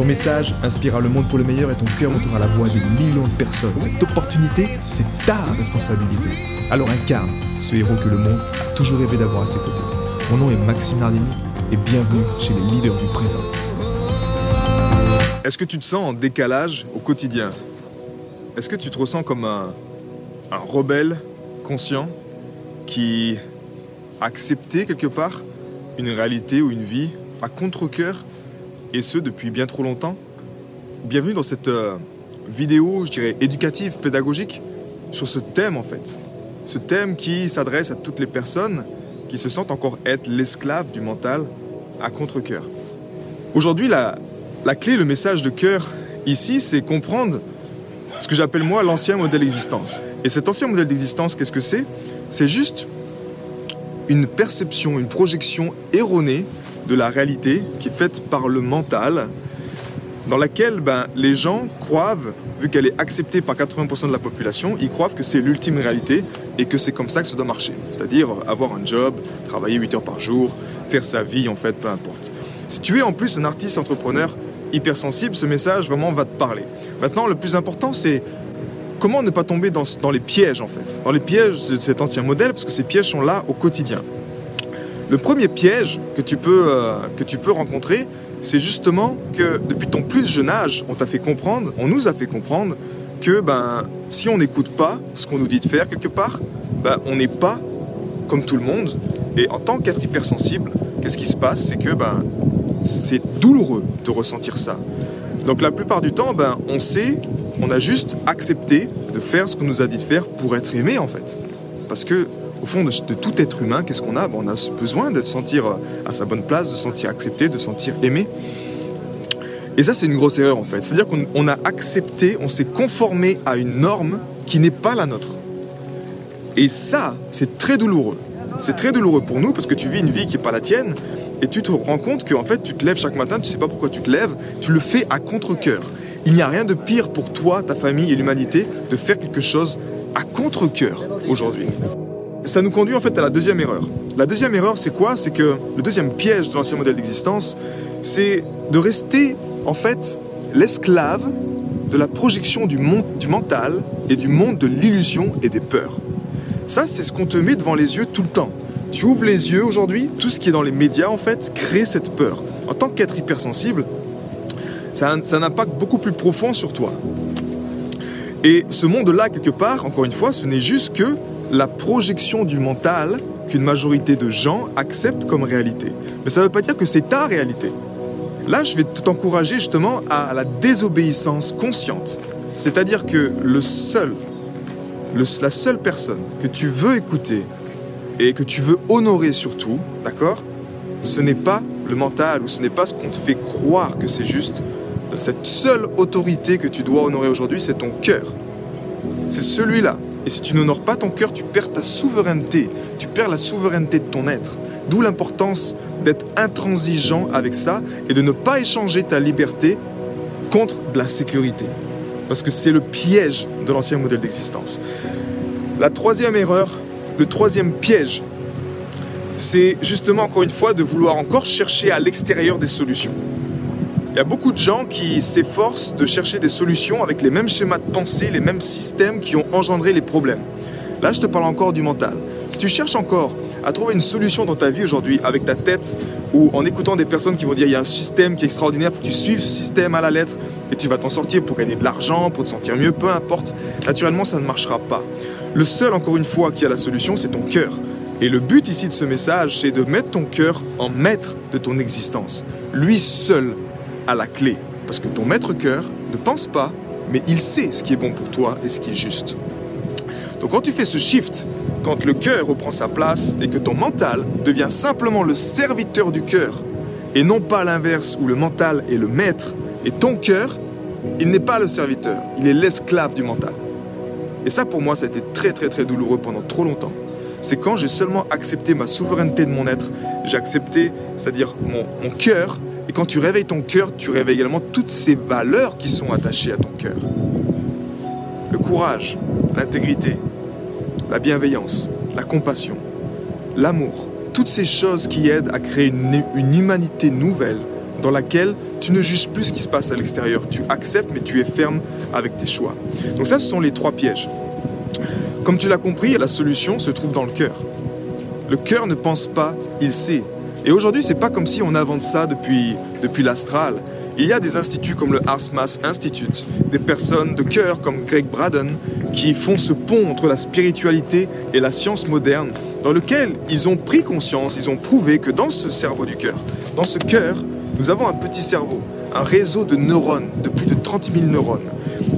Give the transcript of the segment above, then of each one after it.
Ton message inspirera le monde pour le meilleur et ton cœur montera la voix de millions de personnes. Cette opportunité, c'est ta responsabilité. Alors incarne ce héros que le monde a toujours rêvé d'avoir à ses côtés. Mon nom est Maxime Nardini et bienvenue chez les leaders du présent. Est-ce que tu te sens en décalage au quotidien? Est-ce que tu te ressens comme un, un rebelle conscient qui a accepté quelque part une réalité ou une vie à contre-coeur et ce depuis bien trop longtemps Bienvenue dans cette euh, vidéo, je dirais, éducative, pédagogique sur ce thème en fait. Ce thème qui s'adresse à toutes les personnes qui se sentent encore être l'esclave du mental à contre-coeur. Aujourd'hui, la, la clé, le message de cœur ici, c'est comprendre ce que j'appelle moi l'ancien modèle d'existence. Et cet ancien modèle d'existence, qu'est-ce que c'est? C'est juste une perception, une projection erronée de la réalité qui est faite par le mental, dans laquelle ben, les gens croient, vu qu'elle est acceptée par 80% de la population, ils croient que c'est l'ultime réalité et que c'est comme ça que ça doit marcher. C'est-à-dire avoir un job, travailler 8 heures par jour, faire sa vie en fait, peu importe. Si tu es en plus un artiste entrepreneur hypersensible, ce message vraiment va te parler. Maintenant, le plus important, c'est comment ne pas tomber dans, dans, les pièges en fait, dans les pièges de cet ancien modèle, parce que ces pièges sont là au quotidien. Le premier piège que tu peux, euh, que tu peux rencontrer, c'est justement que depuis ton plus jeune âge, on t'a fait comprendre, on nous a fait comprendre que ben, si on n'écoute pas ce qu'on nous dit de faire quelque part, ben, on n'est pas comme tout le monde. Et en tant qu'être hypersensible, qu'est-ce qui se passe? C'est que ben, c'est douloureux de ressentir ça. Donc la plupart du temps, ben, on sait, on a juste accepté de faire ce qu'on nous a dit de faire pour être aimé en fait. Parce que au fond de, tout être humain, qu'est-ce qu'on a? Ben, On a besoin de se sentir à sa bonne place, de se sentir accepté, de se sentir aimé. Et ça, c'est une grosse erreur en fait. C'est-à-dire qu'on a accepté, on s'est conformé à une norme qui n'est pas la nôtre. Et ça, c'est très douloureux. C'est très douloureux pour nous parce que tu vis une vie qui n'est pas la tienne et tu te rends compte que en fait, tu te lèves chaque matin, tu sais pas pourquoi tu te lèves, tu le fais à contre-coeur. Il n'y a rien de pire pour toi, ta famille et l'humanité de faire quelque chose à contre-coeur aujourd'hui. Ça nous conduit en fait à la deuxième erreur. La deuxième erreur, c'est quoi? C'est que le deuxième piège de l'ancien modèle d'existence, c'est de rester en fait l'esclave de la projection du, monde, du mental et du monde de l'illusion et des peurs. Ça, c'est ce qu'on te met devant les yeux tout le temps. Tu ouvres les yeux aujourd'hui, tout ce qui est dans les médias en fait crée cette peur. En tant qu'être hypersensible, ça ça a un impact beaucoup plus profond sur toi. Et ce monde-là, quelque part, encore une fois, ce n'est juste que la projection du mental qu'une majorité de gens acceptent comme réalité. Mais ça ne veut pas dire que c'est ta réalité. Là, je vais t'encourager justement à la désobéissance consciente. C'est-à-dire que le seul, le, la seule personne que tu veux écouter et que tu veux honorer surtout, d'accord? Ce n'est pas le mental ou ce n'est pas ce qu'on te fait croire que c'est juste. Cette seule autorité que tu dois honorer aujourd'hui, c'est ton cœur. C'est celui-là. Et si tu n'honores pas ton cœur, tu perds ta souveraineté. Tu perds la souveraineté de ton être. D'où l'importance d'être intransigeant avec ça et de ne pas échanger ta liberté contre de la sécurité. Parce que c'est le piège de l'ancien modèle d'existence. La troisième erreur, le troisième piège, c'est justement encore une fois de vouloir encore chercher à l'extérieur des solutions. Il y a beaucoup de gens qui s'efforcent de chercher des solutions avec les mêmes schémas de pensée, les mêmes systèmes qui ont engendré les problèmes. Là, je te parle encore du mental. Si tu cherches encore à trouver une solution dans ta vie aujourd'hui avec ta tête ou en écoutant des personnes qui vont dire il y a un système qui est extraordinaire, faut que tu suives ce système à la lettre et tu vas t'en sortir pour gagner de l'argent, pour te sentir mieux, peu importe, naturellement ça ne marchera pas. Le seul, encore une fois, qui a la solution, c'est ton cœur. Et le but ici de ce message, c'est de mettre ton cœur en maître de ton existence. Lui seul la clé. Parce que ton maître cœur ne pense pas, mais il sait ce qui est bon pour toi et ce qui est juste. Donc quand tu fais ce shift, quand le cœur reprend sa place et que ton mental devient simplement le serviteur du cœur, et non pas l'inverse où le mental est le maître et ton cœur il n'est pas le serviteur, il est l'esclave du mental. Et ça, pour moi, ça a été très, très, très douloureux pendant trop longtemps. C'est quand j'ai seulement accepté ma souveraineté de mon être, j'ai accepté, c'est-à-dire mon, mon cœur, et quand tu réveilles ton cœur, tu réveilles également toutes ces valeurs qui sont attachées à ton cœur. Le courage, l'intégrité, la bienveillance, la compassion, l'amour, toutes ces choses qui aident à créer une, humanité nouvelle dans laquelle tu ne juges plus ce qui se passe à l'extérieur. Tu acceptes, mais tu es ferme avec tes choix. Donc ça, ce sont les trois pièges. Comme tu l'as compris, la solution se trouve dans le cœur. Le cœur ne pense pas, il sait. Et aujourd'hui, c'est pas comme si on invente ça depuis, depuis l'astral. Il y a des instituts comme le Mass Institute, des personnes de cœur comme Greg Braden, qui font ce pont entre la spiritualité et la science moderne, dans lequel ils ont pris conscience, ils ont prouvé que dans ce cerveau du cœur, dans ce cœur, nous avons un petit cerveau, un réseau de neurones, de plus de 30 000 neurones.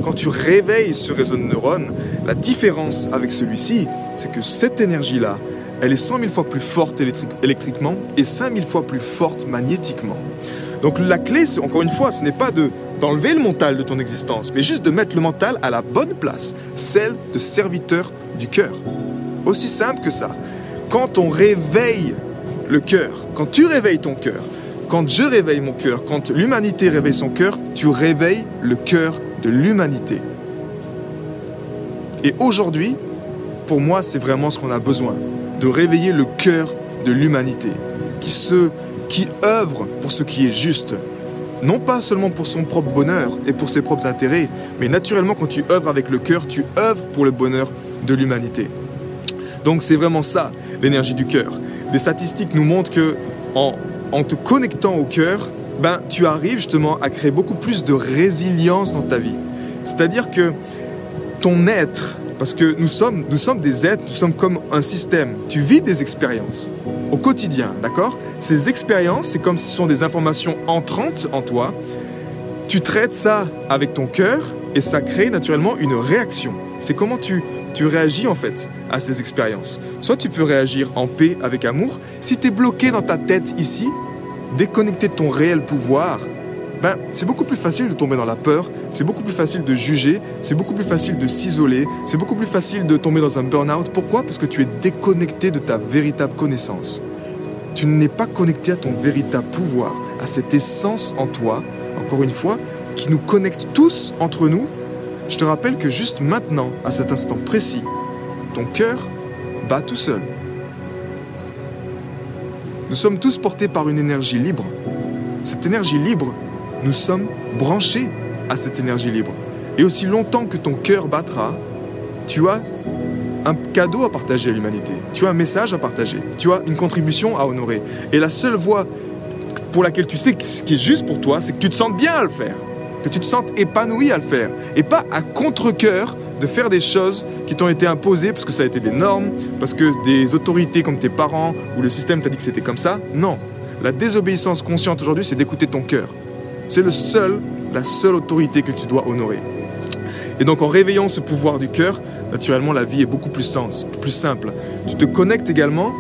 Quand tu réveilles ce réseau de neurones, la différence avec celui-ci, c'est que cette énergie-là, elle est 100 000 fois plus forte électriquement et 5 000 fois plus forte magnétiquement. Donc la clé, encore une fois, ce n'est pas de d'enlever le mental de ton existence, mais juste de mettre le mental à la bonne place, celle de serviteur du cœur. Aussi simple que ça. Quand on réveille le cœur, quand tu réveilles ton cœur, quand je réveille mon cœur, quand l'humanité réveille son cœur, tu réveilles le cœur de l'humanité. Et aujourd'hui, pour moi, c'est vraiment ce qu'on a besoin, de réveiller le cœur de l'humanité, qui se, qui œuvre pour ce qui est juste, non pas seulement pour son propre bonheur et pour ses propres intérêts, mais naturellement quand tu œuvres avec le cœur, tu œuvres pour le bonheur de l'humanité. Donc c'est vraiment ça l'énergie du cœur. Des statistiques nous montrent que en en te connectant au cœur, ben, tu arrives justement à créer beaucoup plus de résilience dans ta vie. C'est-à-dire que ton être, parce que nous sommes, nous sommes des êtres, nous sommes comme un système. Tu vis des expériences au quotidien, d'accord? Ces expériences, c'est comme si ce sont des informations entrantes en toi. Tu traites ça avec ton cœur et ça crée naturellement une réaction. C'est comment tu, tu réagis en fait à ces expériences. Soit tu peux réagir en paix avec amour. Si tu es bloqué dans ta tête ici, déconnecté de ton réel pouvoir, ben, c'est beaucoup plus facile de tomber dans la peur, c'est beaucoup plus facile de juger, c'est beaucoup plus facile de s'isoler, c'est beaucoup plus facile de tomber dans un burn-out. Pourquoi? Parce que tu es déconnecté de ta véritable connaissance. Tu n'es pas connecté à ton véritable pouvoir, à cette essence en toi, encore une fois, qui nous connecte tous entre nous. Je te rappelle que juste maintenant, à cet instant précis, ton cœur bat tout seul. Nous sommes tous portés par une énergie libre. Cette énergie libre, nous sommes branchés à cette énergie libre. Et aussi longtemps que ton cœur battra, tu as un cadeau à partager à l'humanité. Tu as un message à partager. Tu as une contribution à honorer. Et la seule voie pour laquelle tu sais ce qui est juste pour toi, c'est que tu te sentes bien à le faire. Que tu te sentes épanoui à le faire. Et pas à contre-coeur de faire des choses qui t'ont été imposées parce que ça a été des normes, parce que des autorités comme tes parents ou le système t'a dit que c'était comme ça. Non. La désobéissance consciente aujourd'hui, c'est d'écouter ton cœur. C'est le seul, la seule autorité que tu dois honorer. Et donc en réveillant ce pouvoir du cœur, naturellement la vie est beaucoup plus, sens, plus simple. Tu te connectes également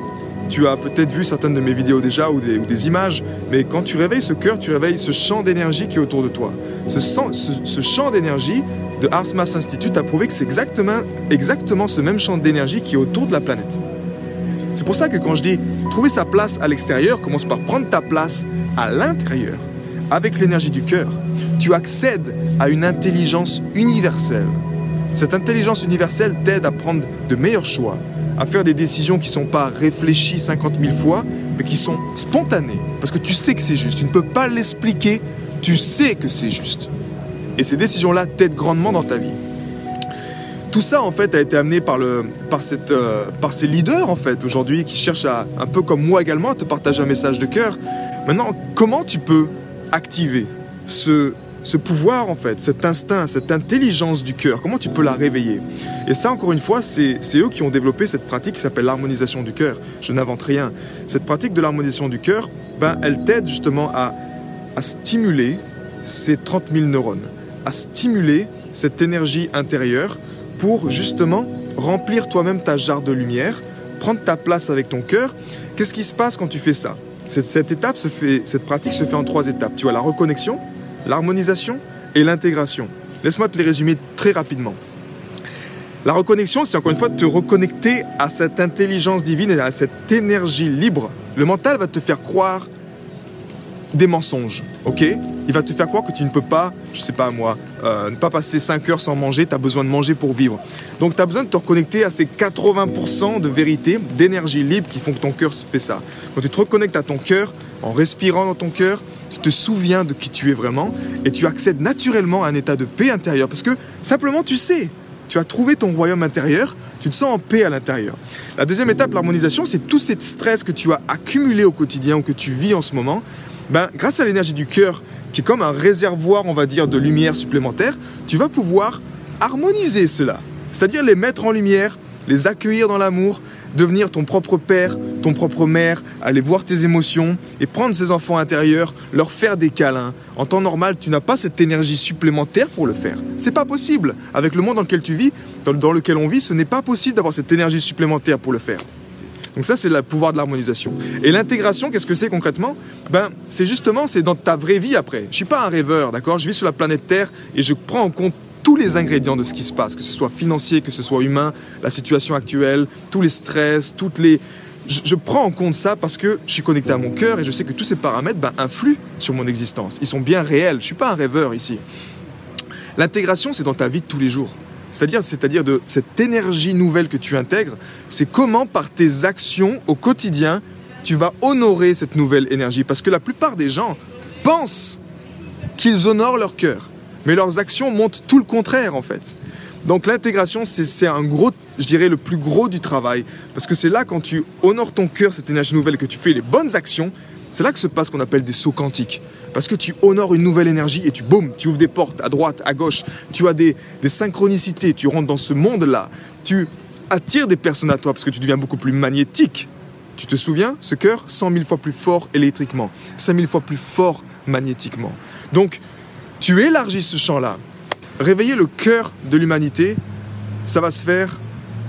tu as peut-être vu certaines de mes vidéos déjà ou des, images, mais quand tu réveilles ce cœur, tu réveilles ce champ d'énergie qui est autour de toi. Ce, champ d'énergie de Ars Mass Institute a prouvé que c'est exactement, exactement ce même champ d'énergie qui est autour de la planète. C'est pour ça que quand je dis trouver sa place à l'extérieur, commence par prendre ta place à l'intérieur, avec l'énergie du cœur. Tu accèdes à une intelligence universelle. Cette intelligence universelle t'aide à prendre de meilleurs choix, à faire des décisions qui ne sont pas réfléchies 50 000 fois, mais qui sont spontanées. Parce que tu sais que c'est juste. Tu ne peux pas l'expliquer, tu sais que c'est juste. Et ces décisions-là t'aident grandement dans ta vie. Tout ça, en fait, a été amené par, le, par, cette, euh, par ces leaders, en fait, aujourd'hui, qui cherchent à, un peu comme moi également, à te partager un message de cœur. Maintenant, comment tu peux activer ce, pouvoir, en fait, cet instinct, cette intelligence du cœur Comment tu peux la réveiller? Et ça, encore une fois, c'est eux qui ont développé cette pratique qui s'appelle l'harmonisation du cœur. Je n'invente rien. Cette pratique de l'harmonisation du cœur, ben, elle t'aide justement à, à stimuler ces 30 000 neurones à stimuler cette énergie intérieure pour justement remplir toi-même ta jarre de lumière, prendre ta place avec ton cœur. Qu'est-ce qui se passe quand tu fais ça? Cette, étape se fait, cette pratique se fait en trois étapes. Tu as la reconnexion, l'harmonisation, et l'intégration. Laisse-moi te les résumer très rapidement. La reconnexion, c'est encore une fois te reconnecter à cette intelligence divine et à cette énergie libre. Le mental va te faire croire des mensonges, ok? Il va te faire croire que tu ne peux pas, je sais pas moi, euh, ne pas passer 5 heures sans manger, tu as besoin de manger pour vivre. Donc tu as besoin de te reconnecter à ces 80% de vérité, d'énergie libre qui font que ton cœur fait ça. Quand tu te reconnectes à ton cœur, en respirant dans ton cœur, tu te souviens de qui tu es vraiment et tu accèdes naturellement à un état de paix intérieure parce que simplement tu sais, tu as trouvé ton royaume intérieur, tu te sens en paix à l'intérieur. La deuxième étape, l'harmonisation, c'est tout ce stress que tu as accumulé au quotidien ou que tu vis en ce moment. Ben, grâce à l'énergie du cœur, qui est comme un réservoir, on va dire, de lumière supplémentaire, tu vas pouvoir harmoniser cela. C'est-à-dire les mettre en lumière, les accueillir dans l'amour, devenir ton propre père, ton propre mère, aller voir tes émotions et prendre ces enfants intérieurs, leur faire des câlins. En temps normal, tu n'as pas cette énergie supplémentaire pour le faire. C'est pas possible. Avec le monde dans lequel tu vis, dans lequel on vit, ce n'est pas possible d'avoir cette énergie supplémentaire pour le faire. Donc ça, c'est le pouvoir de l'harmonisation. Et l'intégration, qu'est-ce que c'est concrètement? Ben, c'est justement, c'est dans ta vraie vie après. Je suis pas un rêveur, d'accord? Je vis sur la planète Terre et je prends en compte tous les ingrédients de ce qui se passe, que ce soit financier, que ce soit humain, la situation actuelle, tous les stress, toutes les... Je, prends en compte ça parce que je suis connecté à mon cœur et je sais que tous ces paramètres ben, influent sur mon existence. Ils sont bien réels. Je ne suis pas un rêveur ici. L'intégration, c'est dans ta vie de tous les jours. C'est-à-dire, c'est-à-dire de cette énergie nouvelle que tu intègres, c'est comment par tes actions au quotidien, tu vas honorer cette nouvelle énergie. Parce que la plupart des gens pensent qu'ils honorent leur cœur mais leurs actions montrent tout le contraire en fait. Donc l'intégration, c'est un gros, je dirais, le plus gros du travail. Parce que c'est là, quand tu honores ton cœur, cette énergie nouvelle, que tu fais les bonnes actions, c'est là que se passe ce qu'on appelle des sauts quantiques. Parce que tu honores une nouvelle énergie et tu, boum, tu ouvres des portes à droite, à gauche. Tu as des, des synchronicités, tu rentres dans ce monde-là. Tu attires des personnes à toi parce que tu deviens beaucoup plus magnétique. Tu te souviens, ce cœur, 100 000 fois plus fort électriquement, 5 000 fois plus fort magnétiquement. Donc, tu élargis ce champ-là, réveiller le cœur de l'humanité, ça va se faire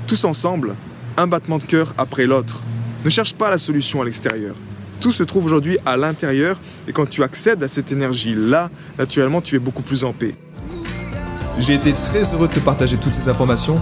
tous ensemble, un battement de cœur après l'autre. Ne cherche pas la solution à l'extérieur. Tout se trouve aujourd'hui à l'intérieur et quand tu accèdes à cette énergie-là, naturellement, tu es beaucoup plus en paix. J'ai été très heureux de te partager toutes ces informations.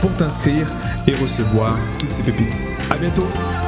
pour t'inscrire et recevoir toutes ces pépites. À bientôt